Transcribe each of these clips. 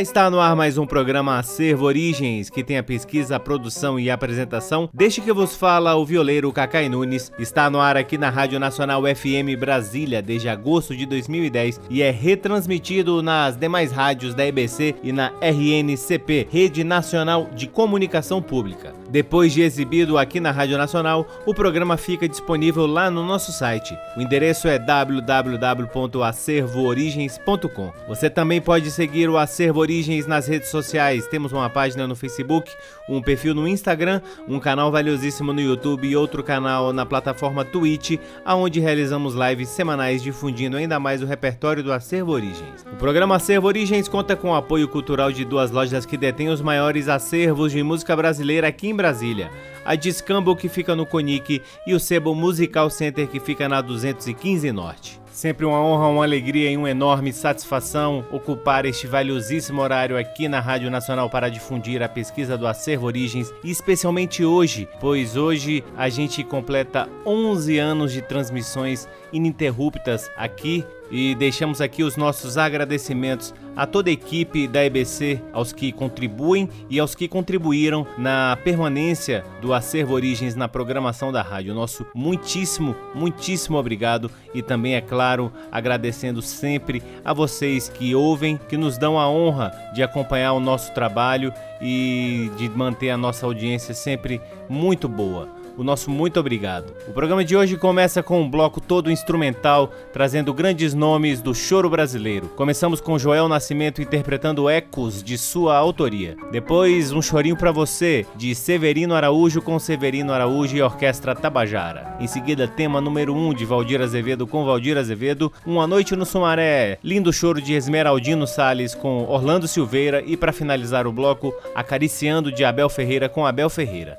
Está no ar mais um programa Acervo Origens, que tem a pesquisa, a produção e a apresentação. Deixe que vos fala o violeiro Cacai Nunes. Está no ar aqui na Rádio Nacional FM Brasília desde agosto de 2010 e é retransmitido nas demais rádios da EBC e na RNCP, Rede Nacional de Comunicação Pública. Depois de exibido aqui na Rádio Nacional, o programa fica disponível lá no nosso site. O endereço é www.acervoorigens.com. Você também pode seguir o Acervo Origens nas redes sociais. Temos uma página no Facebook, um perfil no Instagram, um canal valiosíssimo no YouTube e outro canal na plataforma Twitch, aonde realizamos lives semanais difundindo ainda mais o repertório do Acervo Origens. O programa Acervo Origens conta com o apoio cultural de duas lojas que detêm os maiores acervos de música brasileira aqui em Brasília. A Discambo que fica no Conic e o Sebo Musical Center que fica na 215 Norte. Sempre uma honra, uma alegria e uma enorme satisfação ocupar este valiosíssimo horário aqui na Rádio Nacional para difundir a pesquisa do Acervo Origens, e especialmente hoje, pois hoje a gente completa 11 anos de transmissões ininterruptas aqui e deixamos aqui os nossos agradecimentos a toda a equipe da EBC, aos que contribuem e aos que contribuíram na permanência do Acervo Origens na programação da rádio. Nosso muitíssimo, muitíssimo obrigado e também, é claro, agradecendo sempre a vocês que ouvem, que nos dão a honra de acompanhar o nosso trabalho e de manter a nossa audiência sempre muito boa o nosso muito obrigado. O programa de hoje começa com um bloco todo instrumental, trazendo grandes nomes do choro brasileiro. Começamos com Joel Nascimento interpretando ecos de sua autoria. Depois, um chorinho para você, de Severino Araújo com Severino Araújo e Orquestra Tabajara. Em seguida, tema número 1 um de Valdir Azevedo com Valdir Azevedo, Uma Noite no Sumaré, lindo choro de Esmeraldino Sales com Orlando Silveira e para finalizar o bloco, Acariciando de Abel Ferreira com Abel Ferreira.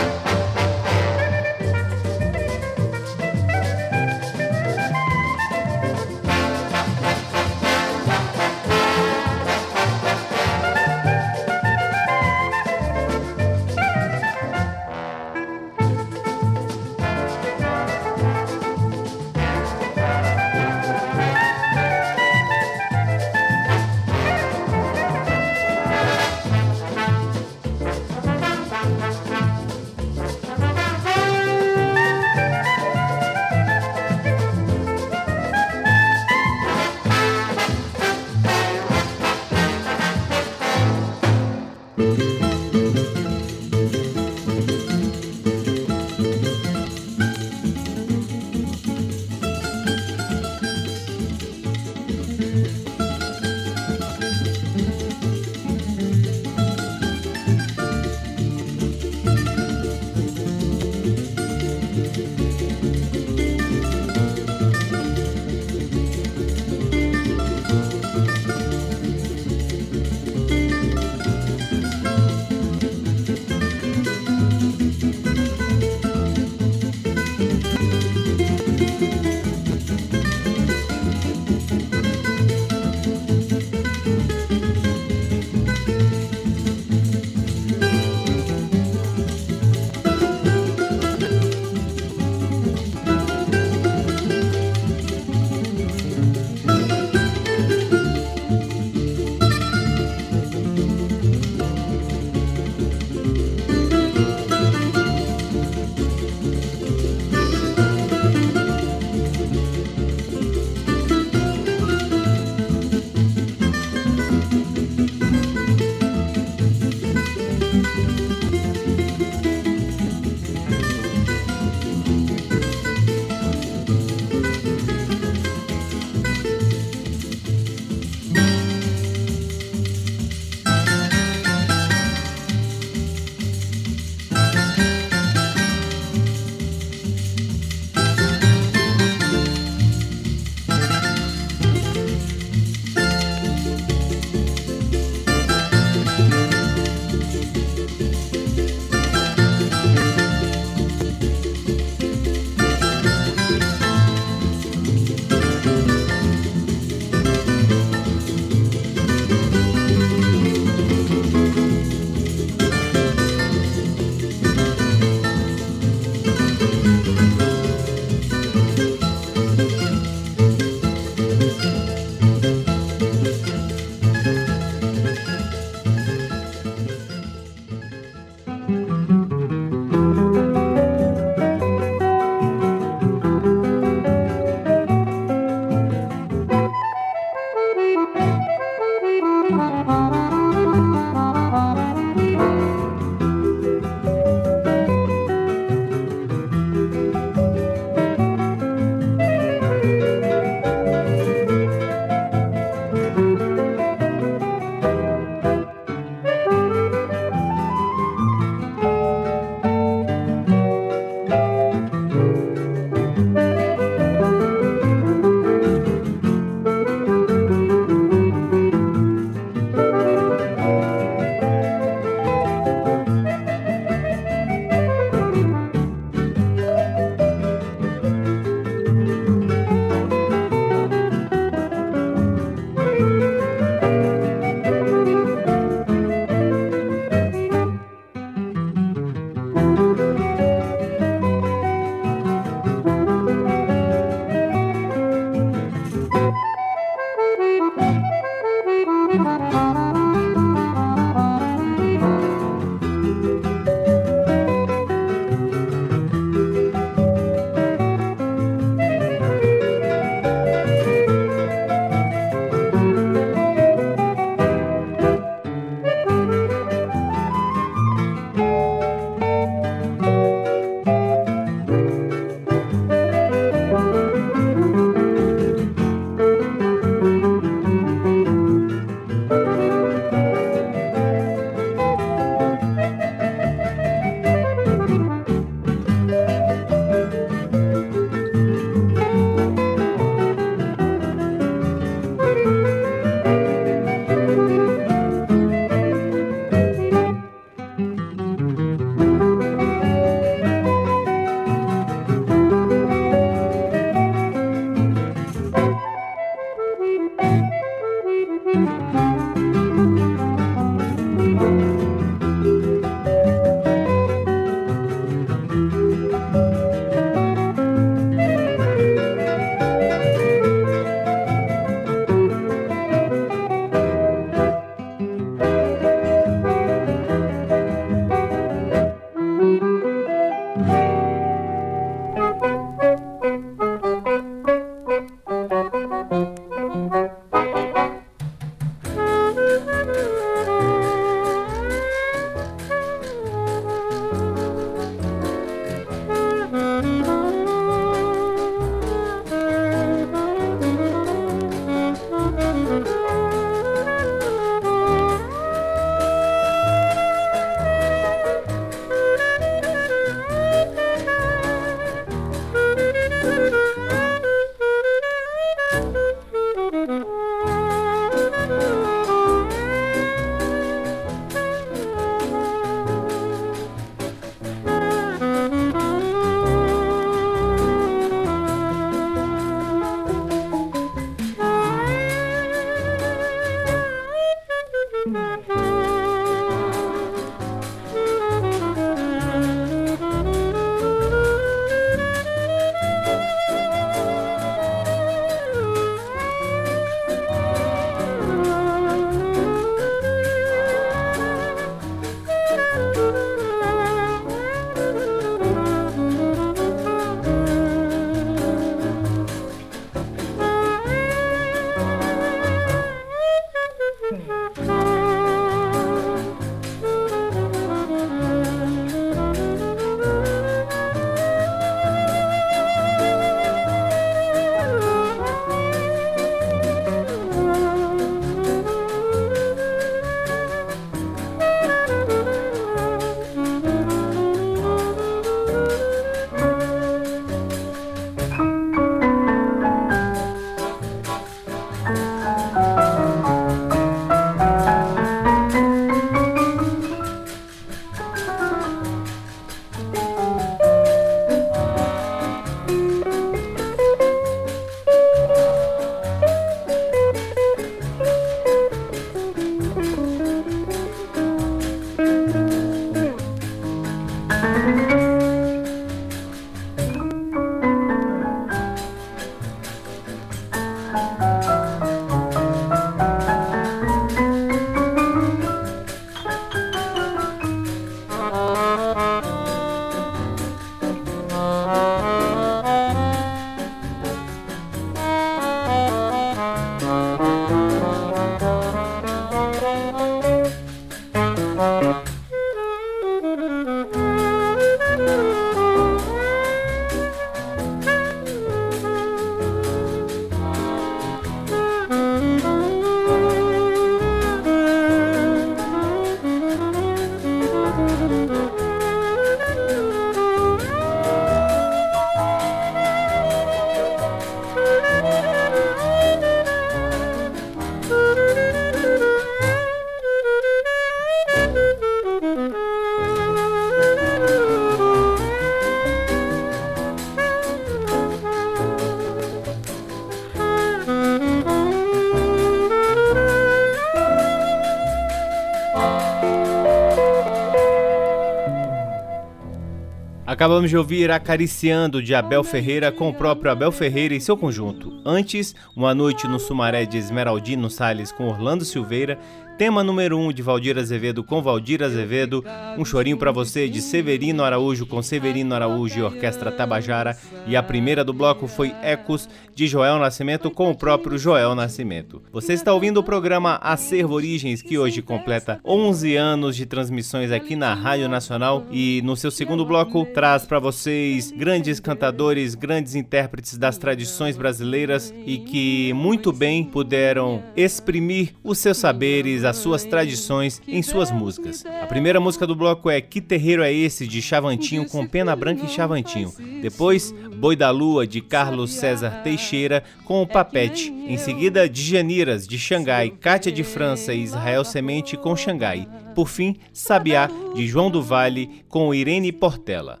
Acabamos de ouvir Acariciando de Abel Ferreira com o próprio Abel Ferreira e seu conjunto. Antes, Uma Noite no Sumaré de Esmeraldino Salles com Orlando Silveira. Tema número 1 um de Valdir Azevedo com Valdir Azevedo, Um Chorinho para Você de Severino Araújo com Severino Araújo e Orquestra Tabajara. E a primeira do bloco foi Ecos de Joel Nascimento com o próprio Joel Nascimento. Você está ouvindo o programa Acervo Origens, que hoje completa 11 anos de transmissões aqui na Rádio Nacional e no seu segundo bloco traz para vocês grandes cantadores, grandes intérpretes das tradições brasileiras e que muito bem puderam exprimir os seus saberes, as suas tradições em suas músicas. A primeira música do bloco é Que Terreiro é Esse de Chavantinho com Pena Branca e Chavantinho. Depois, Boi da Lua de Carlos César Teixeira com o Papete. Em seguida, Djaniras de Xangai, Cátia de França e Israel Semente com Xangai. Por fim, Sabiá de João do Vale com Irene Portela.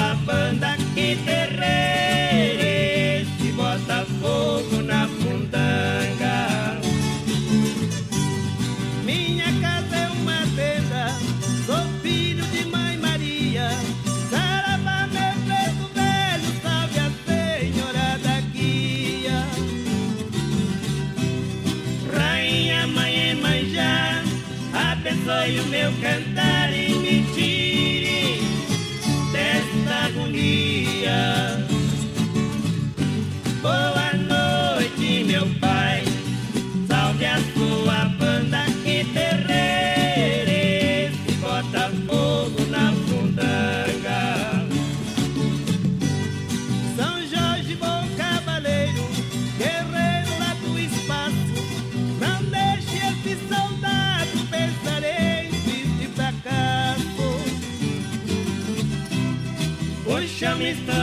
A banda que terreire se bota fogo na fundanga. Minha casa é uma tenda, sou filho de mãe Maria. Saravá, meu preto velho, salve a senhora da guia. Rainha, mãe e mãe já, abençoe o meu cantar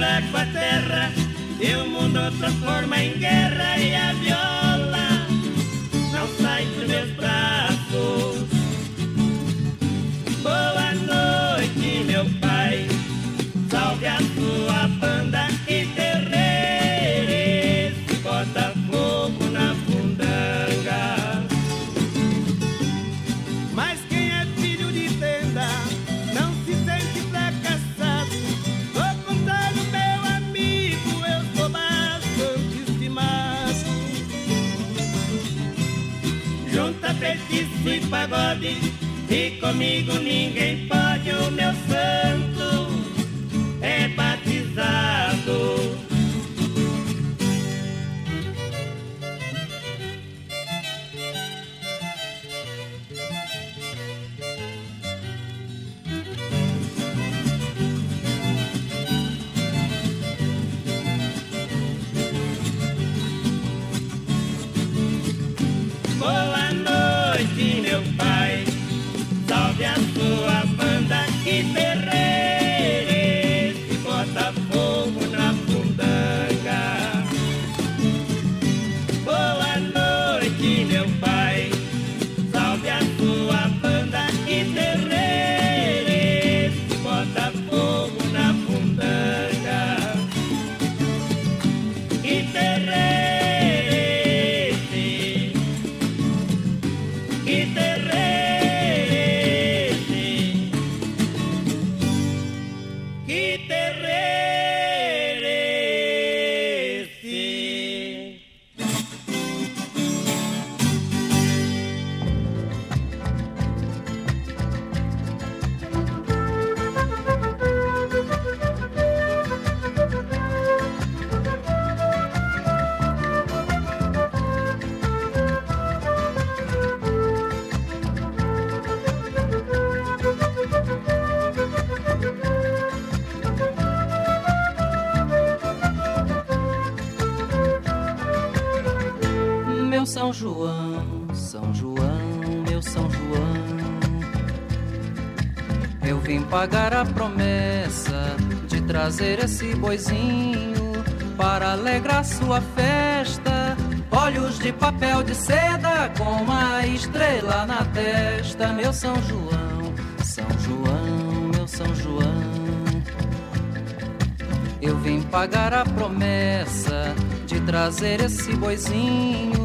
mistura com a terra e o mundo transforma em guerra e a viola não sai dos meus braços. Pagode e comigo ninguém João, São João, meu São João. Eu vim pagar a promessa de trazer esse boizinho para alegrar sua festa. olhos de papel de seda com uma estrela na testa. Meu São João, São João, meu São João. Eu vim pagar a promessa de trazer esse boizinho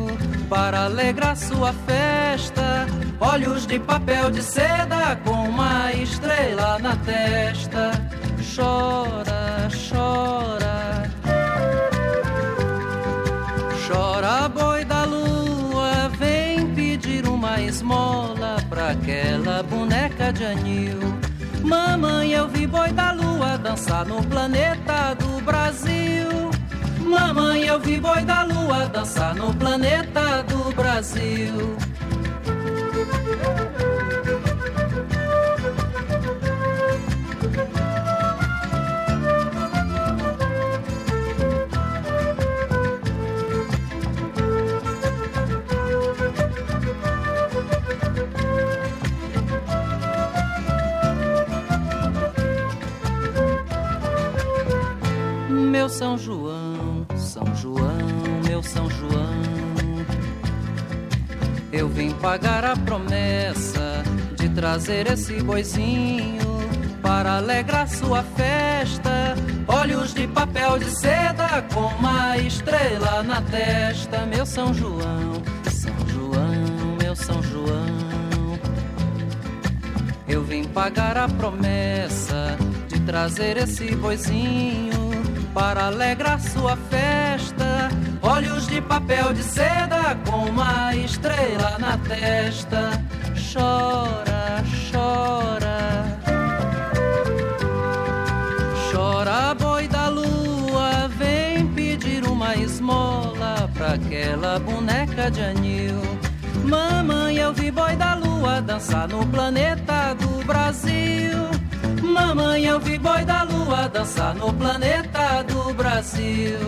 para alegrar sua festa. Olhos de papel de seda com uma estrela na testa. Chora, chora. Chora, boi da lua, vem pedir uma esmola pra aquela boneca de anil. Mamãe, eu vi boi da lua dançar no planeta do Brasil. Mamãe, eu vi boi da lua dançar no planeta do Brasil. Meu São João, São João, meu São João. Eu vim pagar a promessa de trazer esse boizinho para alegrar sua festa. Olhos de papel de seda com uma estrela na testa. Meu São João, São João, meu São João. Eu vim pagar a promessa de trazer esse boizinho para alegrar sua festa. Olhos de papel de seda com uma estrela na testa. Chora, chora. Chora, boi da lua, vem pedir uma esmola pra aquela boneca de anil. Mamãe, eu vi boi da lua dançar no planeta do Brasil. Mamãe, eu vi boi da lua dançar no planeta do Brasil.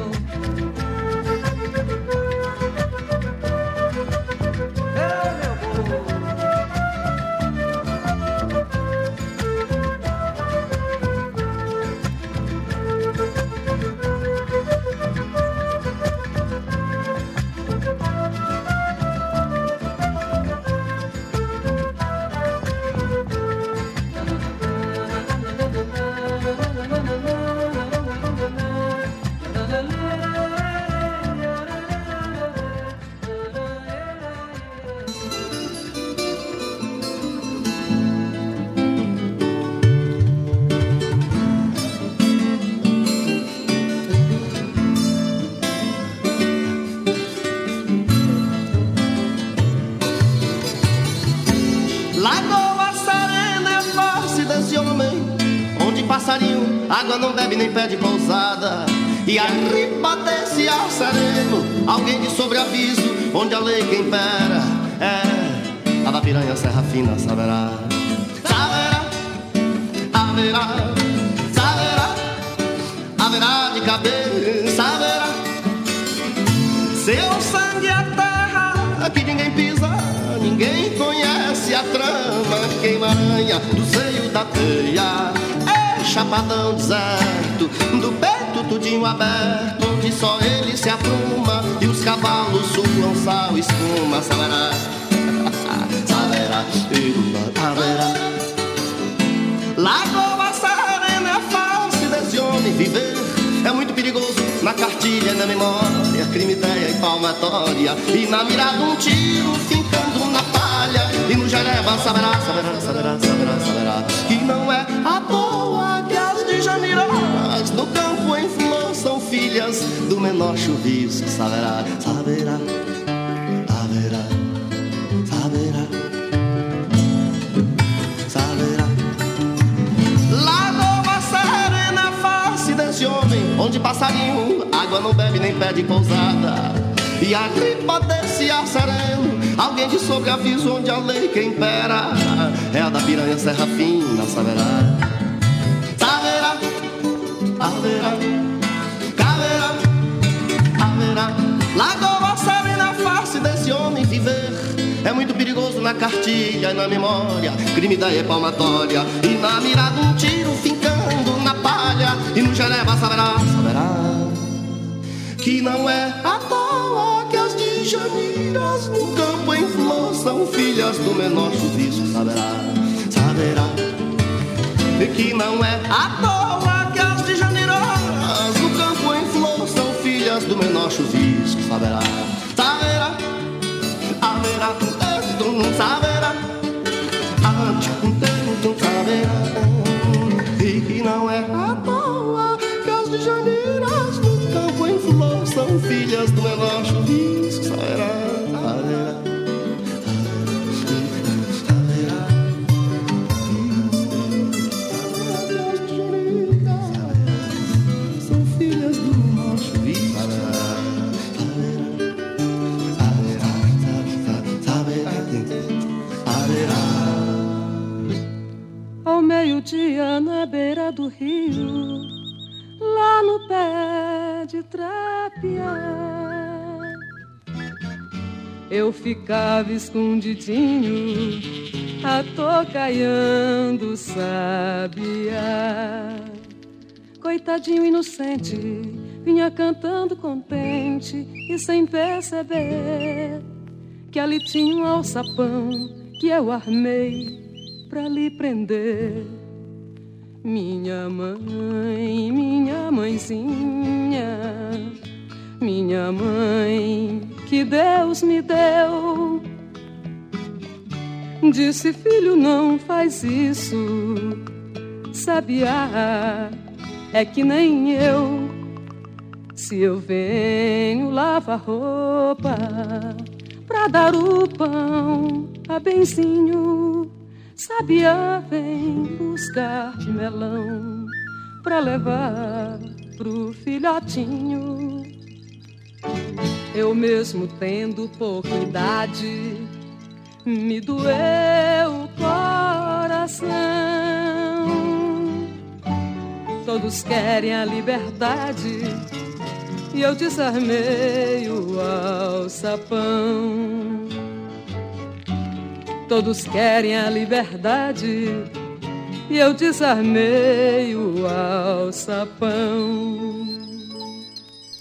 Água não bebe nem pede pousada. E a ripa desse ar sereno Alguém de sobreaviso, onde a lei que impera É a da piranha serra fina, saberá. Saberá, haverá, saberá Haverá de cabeça, haverá seu sangue é terra que ninguém pisa, ninguém conhece a trama queima aranha do seio da teia. Chapadão deserto, do peito tudinho aberto, onde só ele se apruma e os cavalos suam sal espuma. Saberá, saberá, saberá. Lagoa serena é face desse homem viver. É muito perigoso na cartilha, na memória, crime, ideia e palmatória. E na mirada um tiro fincando na palha. E no Jereba saberá, saberá, saberá, saberá, saberá. Que não é as de No campo em flor são filhas do menor chuvisco. Saberá, saberá, saberá, saberá, saberá. Lagoa serena, face desse homem, onde passarinho, água não bebe nem pede pousada. E a gripa desse ar sereno, alguém de sobreaviso, onde a lei que impera é a da piranha serra fina. Saberá, na cartilha e na memória. Crime da palmatória. E na mirada um tiro fincando na palha. E no Geneva saberá, saberá. Que não é à toa que as de janiras no campo em flor são filhas do menor chuvisco, saberá, saberá. Que não é à toa filhas do menor chuvisco, saberá, saberá. Haverá, tu não saberá, tu saberá. E que não é à toa que as janiras no campo em flor são filhas do menor chuvisco, saberá. Meio-dia na beira do rio, lá no pé de trapear, eu ficava escondidinho, atocaiando sabiá. Coitadinho inocente, vinha cantando contente e sem perceber que ali tinha um alçapão que eu armei pra lhe prender. Minha mãe, minha mãezinha, minha mãe que Deus me deu. Disse, filho, não faz isso. Sabiá é que nem eu. Se eu venho lavar roupa pra dar o pão a benzinho, Sabiá vem buscar melão pra levar pro filhotinho. Eu mesmo tendo pouca idade, me doeu o coração. Todos querem a liberdade e eu desarmei o alçapão. Todos querem a liberdade e eu desarmei o alçapão.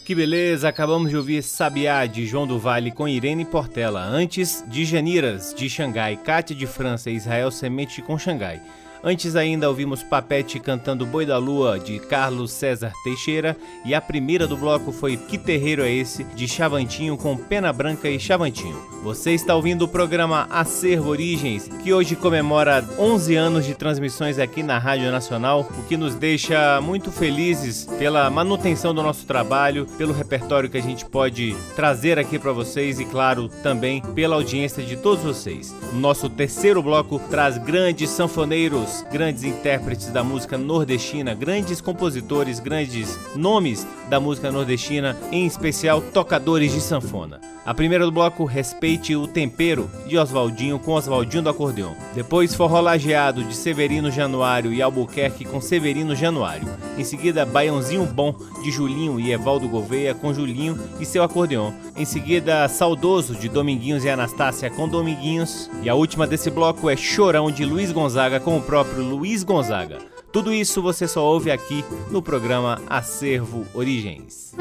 Que beleza, acabamos de ouvir Sabiá de João do Vale com Irene Portela, antes de Janiras de Xangai, Cátia de França e Israel Semente com Xangai. Antes ainda ouvimos Papete cantando Boi da Lua de Carlos César Teixeira e a primeira do bloco foi Que Terreiro é Esse de Chavantinho com Pena Branca e Chavantinho. Você está ouvindo o programa Acervo Origens, que hoje comemora 11 anos de transmissões aqui na Rádio Nacional, o que nos deixa muito felizes pela manutenção do nosso trabalho, pelo repertório que a gente pode trazer aqui para vocês e, claro, também pela audiência de todos vocês. Nosso terceiro bloco traz grandes sanfoneiros grandes intérpretes da música nordestina, grandes compositores, grandes nomes da música nordestina, em especial tocadores de sanfona. A primeira do bloco, Respeite o Tempero, de Oswaldinho com Oswaldinho do Acordeon. Depois, Forró Lajeado, de Severino Januário e Albuquerque com Severino Januário. Em seguida, Baiãozinho Bom, de Julinho e Evaldo Gouveia com Julinho e seu acordeon. Em seguida, Saudoso, de Dominguinhos e Anastácia com Dominguinhos. E a última desse bloco é Chorão, de Luiz Gonzaga com o próprio Luiz Gonzaga. Tudo isso você só ouve aqui no programa Acervo Origens.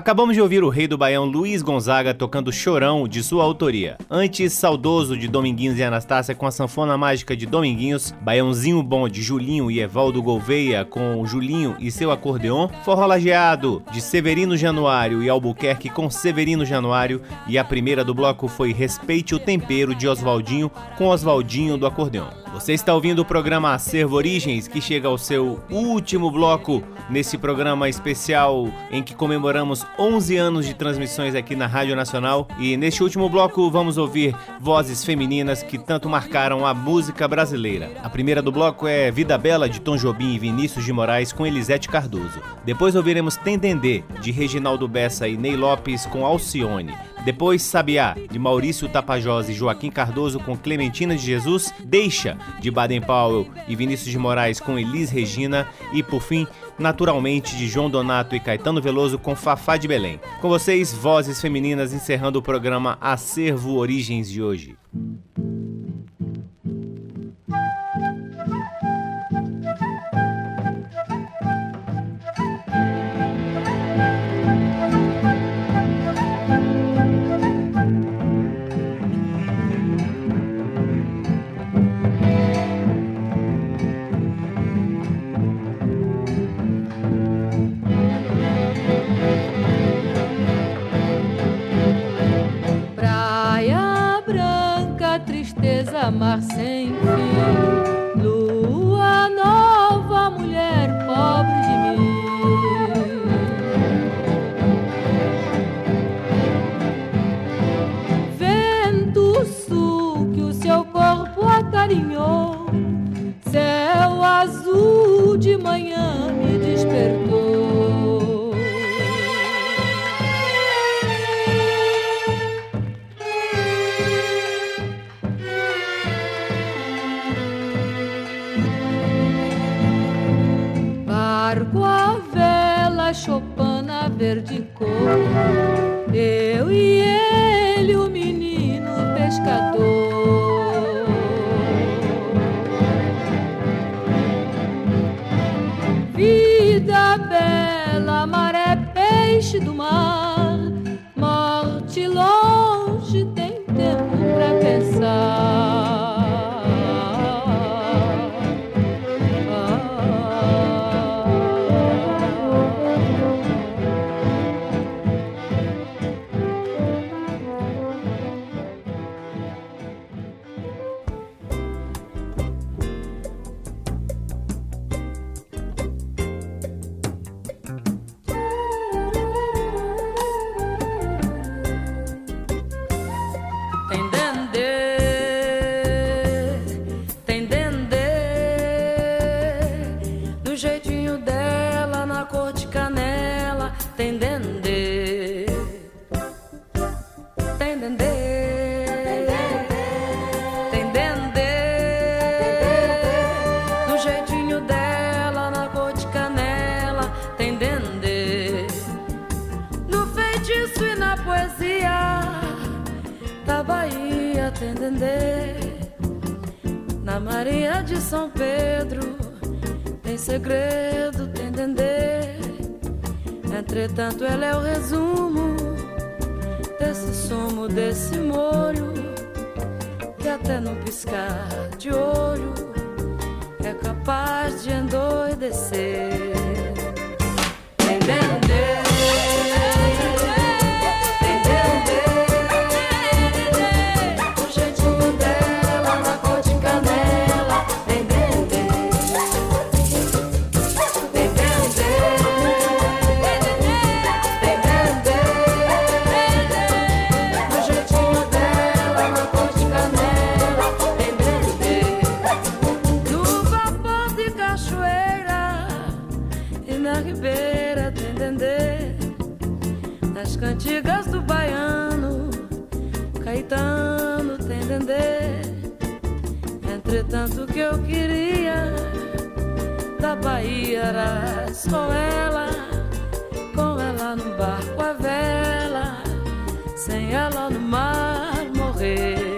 Acabamos de ouvir o rei do Baião Luiz Gonzaga tocando Chorão de sua autoria. Antes, Saudoso de Dominguinhos e Anastácia com a sanfona mágica de Dominguinhos, Baiãozinho Bom de Julinho e Evaldo Gouveia com Julinho e seu acordeon, Forró Lajeado de Severino Januário e Albuquerque com Severino Januário e a primeira do bloco foi Respeite o Tempero de Oswaldinho com Oswaldinho do acordeon. Você está ouvindo o programa Acervo Origens, que chega ao seu último bloco nesse programa especial em que comemoramos 11 anos de transmissões aqui na Rádio Nacional. E neste último bloco vamos ouvir vozes femininas que tanto marcaram a música brasileira. A primeira do bloco é Vida Bela de Tom Jobim e Vinícius de Moraes com Elisete Cardoso. Depois ouviremos Tendendê de Reginaldo Bessa e Ney Lopes com Alcione. Depois Sabiá de Maurício Tapajós e Joaquim Cardoso com Clementina de Jesus. Deixa de Baden Powell e Vinícius de Moraes com Elis Regina e por fim naturalmente de João Donato e Caetano Veloso com Fafá de Belém. Com vocês, vozes femininas encerrando o programa Acervo Origens de hoje. Amar sem fim. Lua nova, mulher pobre de mim. Vento sul que o seu corpo acarinhou, céu azul de manhã me despertou. Verde cor. Eu e ele, segredo, tem entender. Entretanto, ela é o resumo desse sumo, desse molho, que até no piscar de olho é capaz de endoidecer. Entretanto, o que eu queria da Bahia era só ela, com ela no barco a vela, sem ela no mar morrer.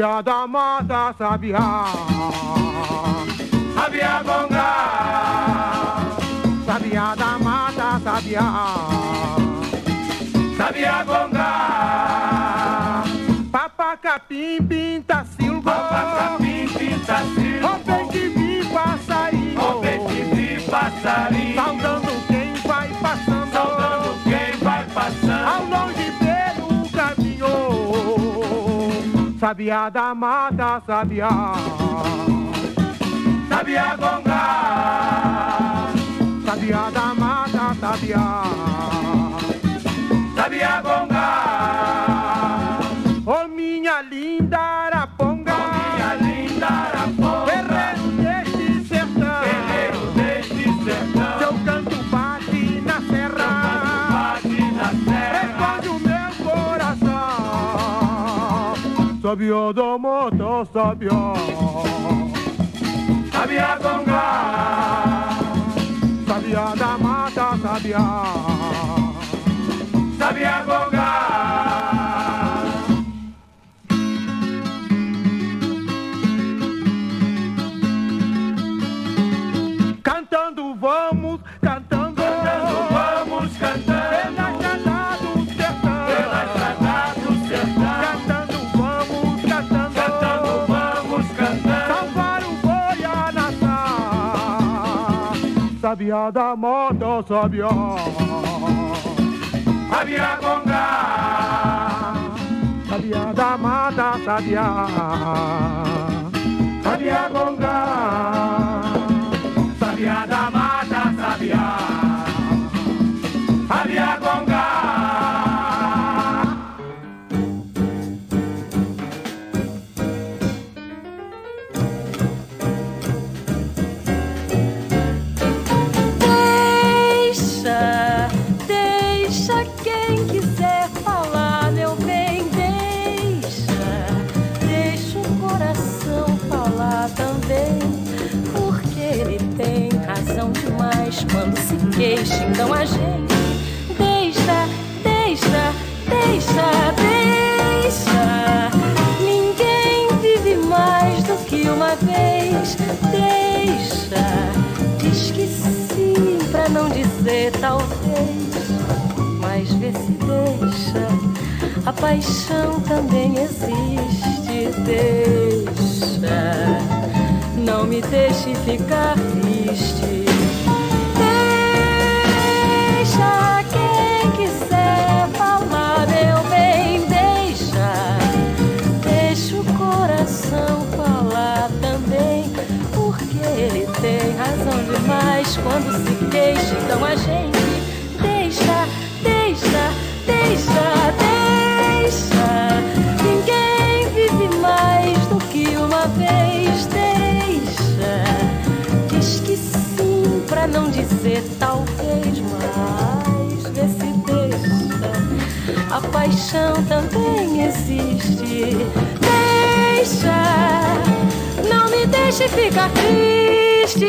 Sabiá da mata, sabiá, Sabia gonga, sabiá da mata, sabiá. sabia gonga, Papacapim, pinta silva, papacapim, pinta silva, peixe de passarinho, Ô peixe de passarinho, saudando quem vai passando, saudando quem vai ao passando, longe Sabiá da mata, sabiá. sabia gonga, Sabiá da mata, sabiá. sabia gonga, Ô minha linda araponga, Sabiá da mata, sabiá. sabia gonga, Sabiá da mata, sabiá. gonga. Cantando vamos, nação. Sabiá da mata, sabiá. sabia gonga, Sabiá da mata, sabiá. sabia gonga, sabia da mata, sabia, sabia gonga. Paixão também existe. Deixa, não me deixe ficar triste. Deixa quem quiser falar, meu bem, deixa. Deixa o coração falar também, tem razão demais quando se queixa. Então a gente dizer talvez, se deixa. A paixão também existe. Deixa, não me deixe ficar triste.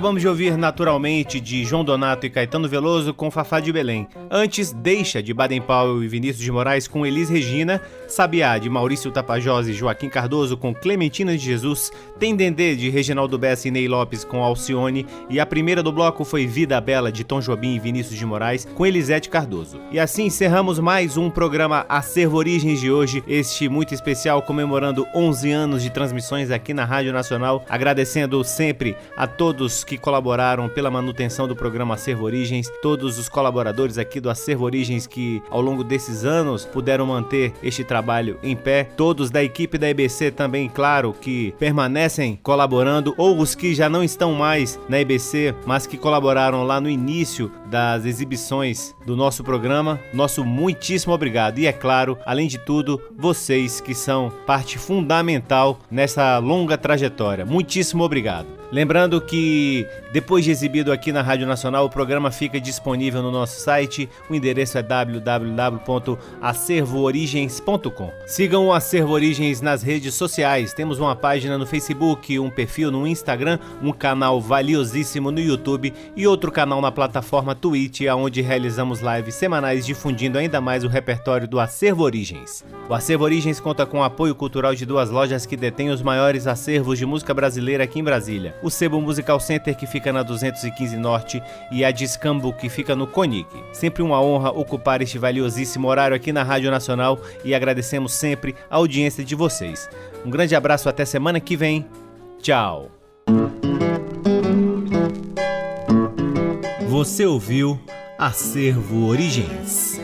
Acabamos de ouvir naturalmente de João Donato e Caetano Veloso com Fafá de Belém. Antes, Deixa de Baden Powell e Vinícius de Moraes com Elis Regina, Sabiá de Maurício Tapajós e Joaquim Cardoso com Clementina de Jesus, Tem Dendê de Reginaldo Bessa e Ney Lopes com Alcione e a primeira do bloco foi Vida Bela de Tom Jobim e Vinícius de Moraes com Elisete Cardoso. E assim encerramos mais um programa Acervo Origens de hoje, este muito especial comemorando 11 anos de transmissões aqui na Rádio Nacional, agradecendo sempre a todos que colaboraram pela manutenção do programa Acervo Origens, todos os colaboradores aqui do Acervo Origens que ao longo desses anos puderam manter este trabalho em pé, todos da equipe da EBC também, claro, que permanecem colaborando, ou os que já não estão mais na EBC, mas que colaboraram lá no início das exibições do nosso programa. Nosso muitíssimo obrigado. E é claro, além de tudo, vocês que são parte fundamental nessa longa trajetória. Muitíssimo obrigado. Lembrando que depois de exibido aqui na Rádio Nacional, o programa fica disponível no nosso site. O endereço é www.acervoorigens.com. Sigam o Acervo Origens nas redes sociais. Temos uma página no Facebook, um perfil no Instagram, um canal valiosíssimo no YouTube e outro canal na plataforma Twitch, onde realizamos lives semanais difundindo ainda mais o repertório do Acervo Origens. O Acervo Origens conta com apoio cultural de duas lojas que detêm os maiores acervos de música brasileira aqui em Brasília o Sebo Musical Center, que fica na 215 Norte, e a Discambo, que fica no Conic. Sempre uma honra ocupar este valiosíssimo horário aqui na Rádio Nacional e agradecemos sempre a audiência de vocês. Um grande abraço até semana que vem. Tchau. Você ouviu Acervo Origens.